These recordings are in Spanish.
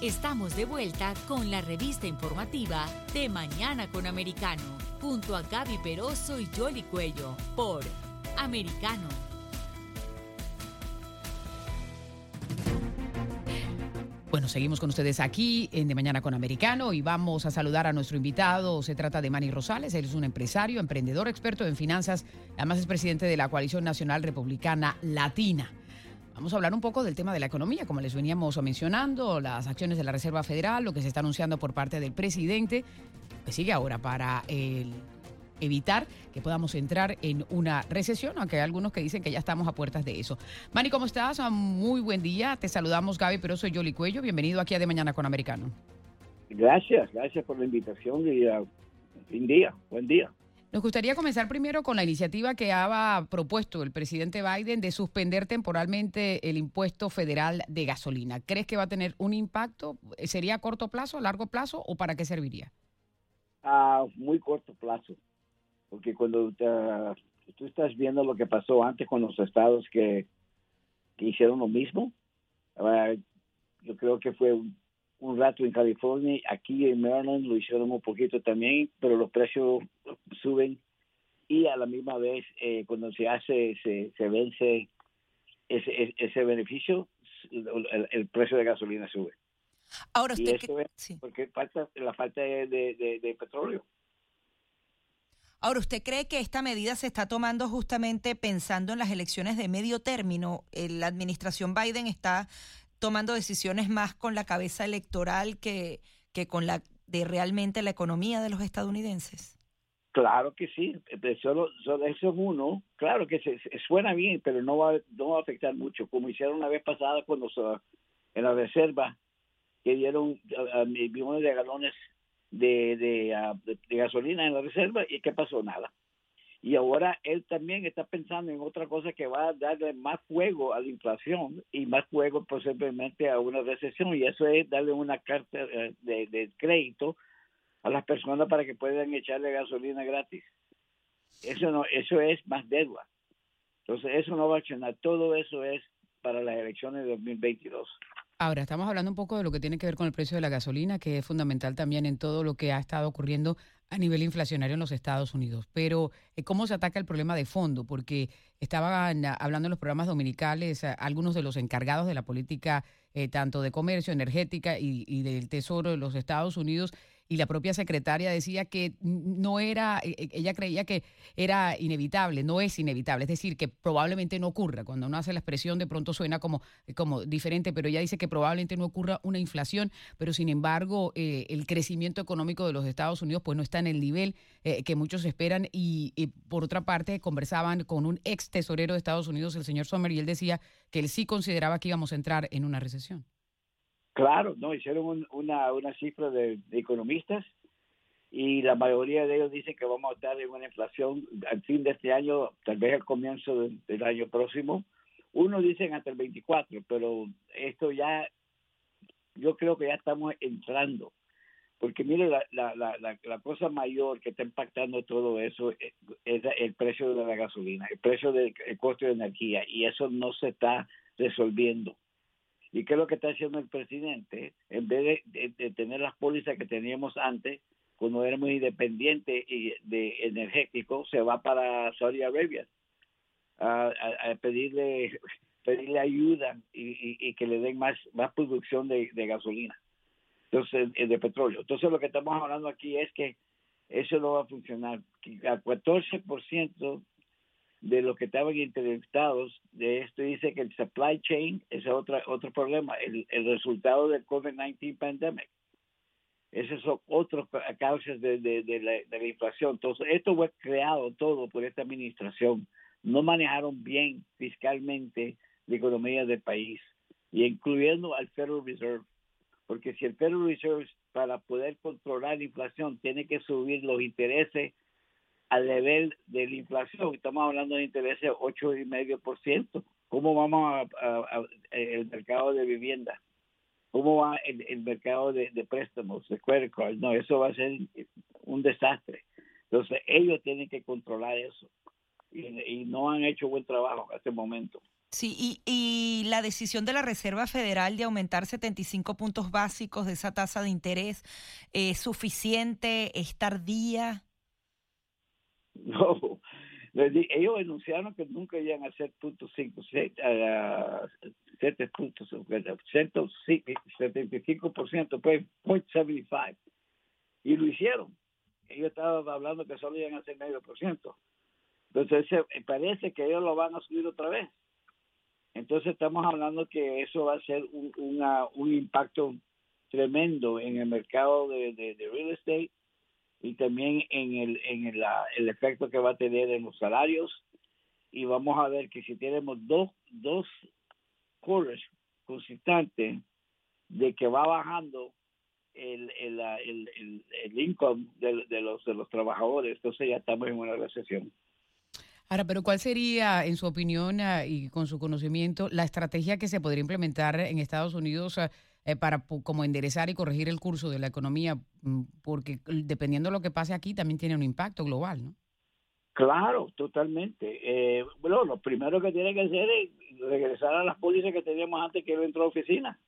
Estamos de vuelta con la revista informativa de Mañana con Americano, junto a Gaby Peroso y Jolly Cuello, por Americano. Bueno, seguimos con ustedes aquí en De Mañana con Americano y vamos a saludar a nuestro invitado. Se trata de Manny Rosales. Él es un empresario, emprendedor, experto en finanzas. Además es presidente de la Coalición Nacional Republicana Latina. Vamos a hablar un poco del tema de la economía, como les veníamos mencionando, las acciones de la Reserva Federal, lo que se está anunciando por parte del presidente, que sigue ahora para evitar que podamos entrar en una recesión, aunque hay algunos que dicen que ya estamos a puertas de eso. Manny, ¿cómo estás? Ah, muy buen día. Te saludamos, Gaby pero soy Yoli Cuello. Bienvenido aquí a De Mañana con Americano. Gracias, gracias por la invitación y uh, buen día, buen día. Nos gustaría comenzar primero con la iniciativa que ha propuesto el presidente Biden de suspender temporalmente el impuesto federal de gasolina. ¿Crees que va a tener un impacto? ¿Sería a corto plazo, a largo plazo o para qué serviría? A muy corto plazo, porque cuando tú estás viendo lo que pasó antes con los estados que, hicieron lo mismo, ah, yo creo que fue un, un rato en California, aquí en Maryland lo hicieron un poquito también, pero los precios suben y a la misma vez eh, cuando se hace, se, se vence ese, ese beneficio, el, precio de gasolina sube. Ahora usted porque falta la falta de, de, petróleo. Ahora, ¿usted cree que esta medida se está tomando justamente pensando en las elecciones de medio término? Eh, la administración Biden está tomando decisiones más con la cabeza electoral que, que con la de realmente la economía de los estadounidenses? Claro que sí, solo, solo eso es uno. Claro que se, suena bien, pero no va, no va a afectar mucho, como hicieron una vez pasada cuando en la reserva que dieron millones de galones de, de, de, gasolina en la reserva y ¿qué pasó? Nada y ahora él también está pensando en otra cosa que va a darle más fuego a la inflación y más fuego posiblemente a una recesión y eso es darle una carta eh, de, crédito a las personas para que puedan echarle gasolina gratis. Eso no, eso es más deuda. Entonces eso no va a accionar. Todo eso es para las elecciones de 2022. Ahora, estamos hablando un poco de lo que tiene que ver con el precio de la gasolina, que es fundamental también en todo lo que ha estado ocurriendo a nivel inflacionario en los Estados Unidos. Pero, eh, ¿cómo se ataca el problema de fondo? Porque estaban hablando en los programas dominicales algunos de los encargados de la política, eh, tanto de comercio, energética y del Tesoro de los Estados Unidos, y la propia secretaria decía que no era, e, e, ella creía que era inevitable, no es inevitable, es decir, que probablemente no ocurra. Cuando uno hace la expresión de pronto suena como, como diferente, pero ella dice que probablemente no ocurra una inflación, pero sin embargo eh, el crecimiento económico de los Estados Unidos pues no está en el nivel eh, que muchos esperan y, por otra parte conversaban con un ex tesorero de Estados Unidos, el señor Sommer, y él decía que él sí consideraba que íbamos a entrar en una recesión. Claro, no, hicieron una, una cifra de, economistas y la mayoría de ellos dicen que vamos a estar en una inflación al fin de este año, tal vez al comienzo del, año próximo. Unos dicen hasta el 24, pero esto ya, yo creo que ya estamos entrando. Porque mire, la, la, la, la cosa mayor que está impactando todo eso es, el precio de la gasolina, el precio del costo de energía, y eso no se está resolviendo. ¿Y qué es lo que está haciendo el presidente? En vez de, tener las pólizas que teníamos antes, cuando éramos independientes y de energético, se va para Saudi Arabia a, pedirle pedirle ayuda y, que le den más más producción de, gasolina, entonces eh, de petróleo. Entonces lo que estamos hablando aquí es que eso no va a funcionar. A 14% de los que estaban entrevistados de esto dice que el supply chain es otra, otro problema, el, el resultado del COVID-19 pandemic. Esas son otras causas de, la, de, la, inflación. Entonces, esto fue creado todo por esta administración. No manejaron bien fiscalmente la economía del país, y incluyendo al Federal Reserve. Porque si el Federal Reserve, para poder controlar la inflación, tiene que subir los intereses al nivel de la inflación. Estamos hablando de intereses de 8,5%. ¿Cómo vamos a, el mercado de vivienda? ¿Cómo va el, mercado de, préstamos, de credit? No, eso va a ser un desastre. Entonces, ellos tienen que controlar eso. Y, no han hecho buen trabajo hasta el momento. Sí, y, y, la decisión de la Reserva Federal de aumentar 75 puntos básicos de esa tasa de interés, ¿es suficiente? ¿Es tardía? No, ellos anunciaron que nunca iban a hacer puntos 5, 7 puntos, 175%, pues 0.75. Y lo hicieron. Ellos estaban hablando que solo iban a hacer medio por ciento. Entonces parece que ellos lo van a subir otra vez. Entonces estamos hablando que eso va a ser un, impacto tremendo en el mercado de real estate y también en el, en el, el, efecto que va a tener en los salarios. Y vamos a ver que si tenemos dos, dos quarters consistantes de que va bajando el, el, el, el income de, de, los, de los trabajadores, entonces ya estamos en una recesión. Ahora, pero ¿cuál sería, en su opinión ah, y con su conocimiento, la estrategia que se podría implementar en Estados Unidos ah, eh, para como enderezar y corregir el curso de la economía, mm, porque dependiendo de lo que pase aquí también tiene un impacto global, ¿no? Claro, totalmente. Eh, bueno, lo primero que tiene que hacer es regresar a las pólizas que teníamos antes que él entró a la oficina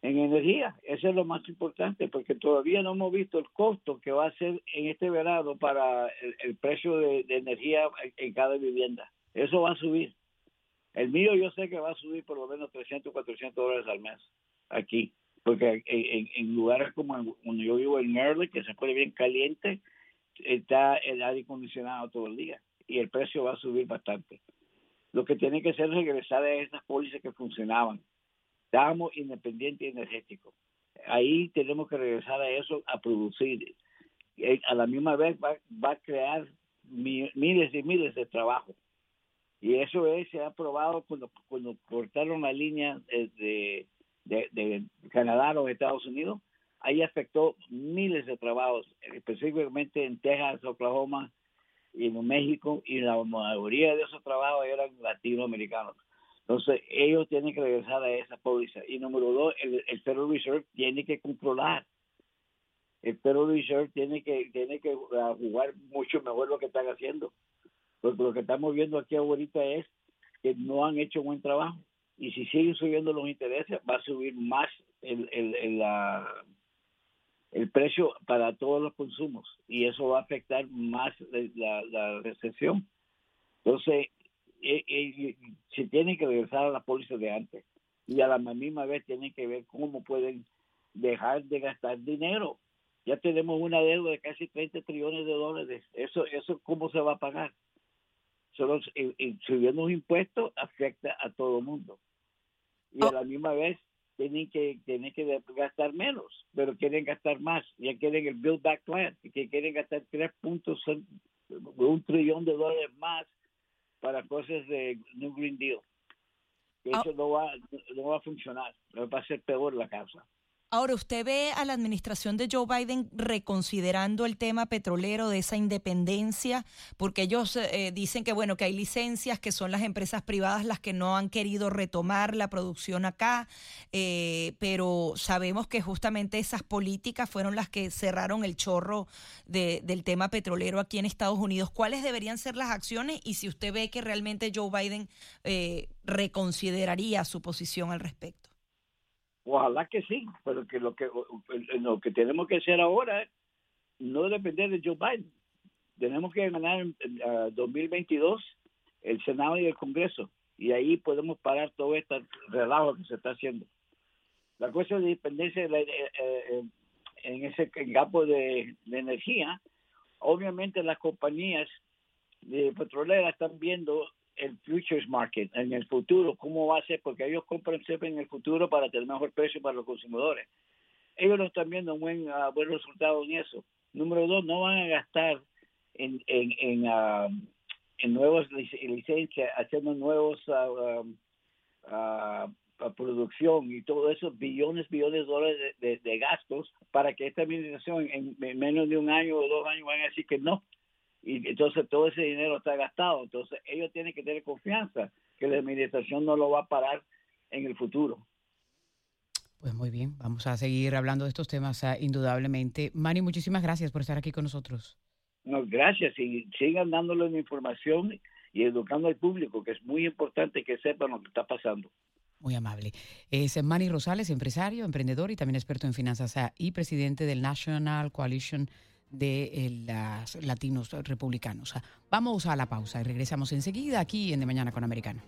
en energía. Eso es lo más importante, porque todavía no hemos visto el costo que va a ser en este verano para el, precio de, de, energía en cada vivienda. Eso va a subir. El mío yo sé que va a subir por lo menos 300, 400 dólares al mes aquí, porque en, lugares como donde yo vivo en Maryland, que se pone bien caliente, está el aire acondicionado todo el día y el precio va a subir bastante. Lo que tiene que hacer es regresar a esas pólizas que funcionaban. Estábamos independientes energéticos. Ahí tenemos que regresar a eso, a producir. Eh, a la misma vez va, va a crear miles y miles de trabajo. Y eso es, se ha probado cuando, cuando cortaron la línea de, de, Canadá o Estados Unidos, ahí afectó miles de trabajos, específicamente en Texas, Oklahoma y en México, y la mayoría de esos trabajos eran latinoamericanos. Entonces, ellos tienen que regresar a esa póliza. Y número dos, el, Federal Reserve tiene que controlar. El Federal Reserve tiene que, tiene que uh, jugar mucho mejor lo que están haciendo. Porque lo que estamos viendo aquí ahorita es que no han hecho buen trabajo y si siguen subiendo los intereses va a subir más el, el, el, la, el precio para todos los consumos y eso va a afectar más la, la recesión. Entonces, eh, eh, se tienen que regresar a la póliza de antes y a la misma vez tienen que ver cómo pueden dejar de gastar dinero. Ya tenemos una deuda de casi 30 trillones de dólares. Eso, eso ¿cómo se va a pagar? Solo subiendo los impuestos afecta a todo el mundo y a la misma vez tienen que tienen que gastar menos, pero quieren gastar más. Ya quieren el Build Back Plan, que quieren gastar tres puntos, un trillón de dólares más para cosas de New Green Deal. Ah. Eso no, va, no va a funcionar, va a ser peor la causa. Ahora, ¿usted ve a la administración de Joe Biden reconsiderando el tema petrolero de esa independencia? Porque ellos eh, dicen que, bueno, que hay licencias, que son las empresas privadas las que no han querido retomar la producción acá, eh, pero sabemos que justamente esas políticas fueron las que cerraron el chorro del tema petrolero aquí en Estados Unidos. ¿Cuáles deberían ser las acciones? Y si usted ve que realmente Joe Biden eh, reconsideraría su posición al respecto. Ojalá que sí, pero que lo que lo que tenemos que hacer ahora es no depender de Joe Biden. Tenemos que ganar en 2022 el Senado y el Congreso y ahí podemos parar todo este relajo que se está haciendo. La cuestión de independencia eh, eh, en ese campo de, de energía, obviamente las compañías de petroleras están viendo el futures market en el futuro, cómo va a ser, porque ellos compran siempre en el futuro para tener mejor precio para los consumidores. Ellos no están viendo un buen, uh, buen resultado en eso. Número dos, no van a gastar en, en, en, uh, en nuevas licencias, haciendo nuevos uh, producción y todo eso, billones, billones de dólares de, gastos para que esta administración en menos de un año o dos años van a decir que no, y entonces todo ese dinero está gastado. Entonces ellos tienen que tener confianza que la administración no lo va a parar en el futuro. Pues muy bien, vamos a seguir hablando de estos temas uh, indudablemente. Manny, muchísimas gracias por estar aquí con nosotros. No, gracias y sigan dándole la información y educando al público, que es muy importante que sepan lo que está pasando. Muy amable. Es Manny Rosales, empresario, emprendedor y también experto en finanzas y presidente del National Coalition de los latinos republicanos. Vamos a la pausa y regresamos enseguida aquí en De Mañana con Americano.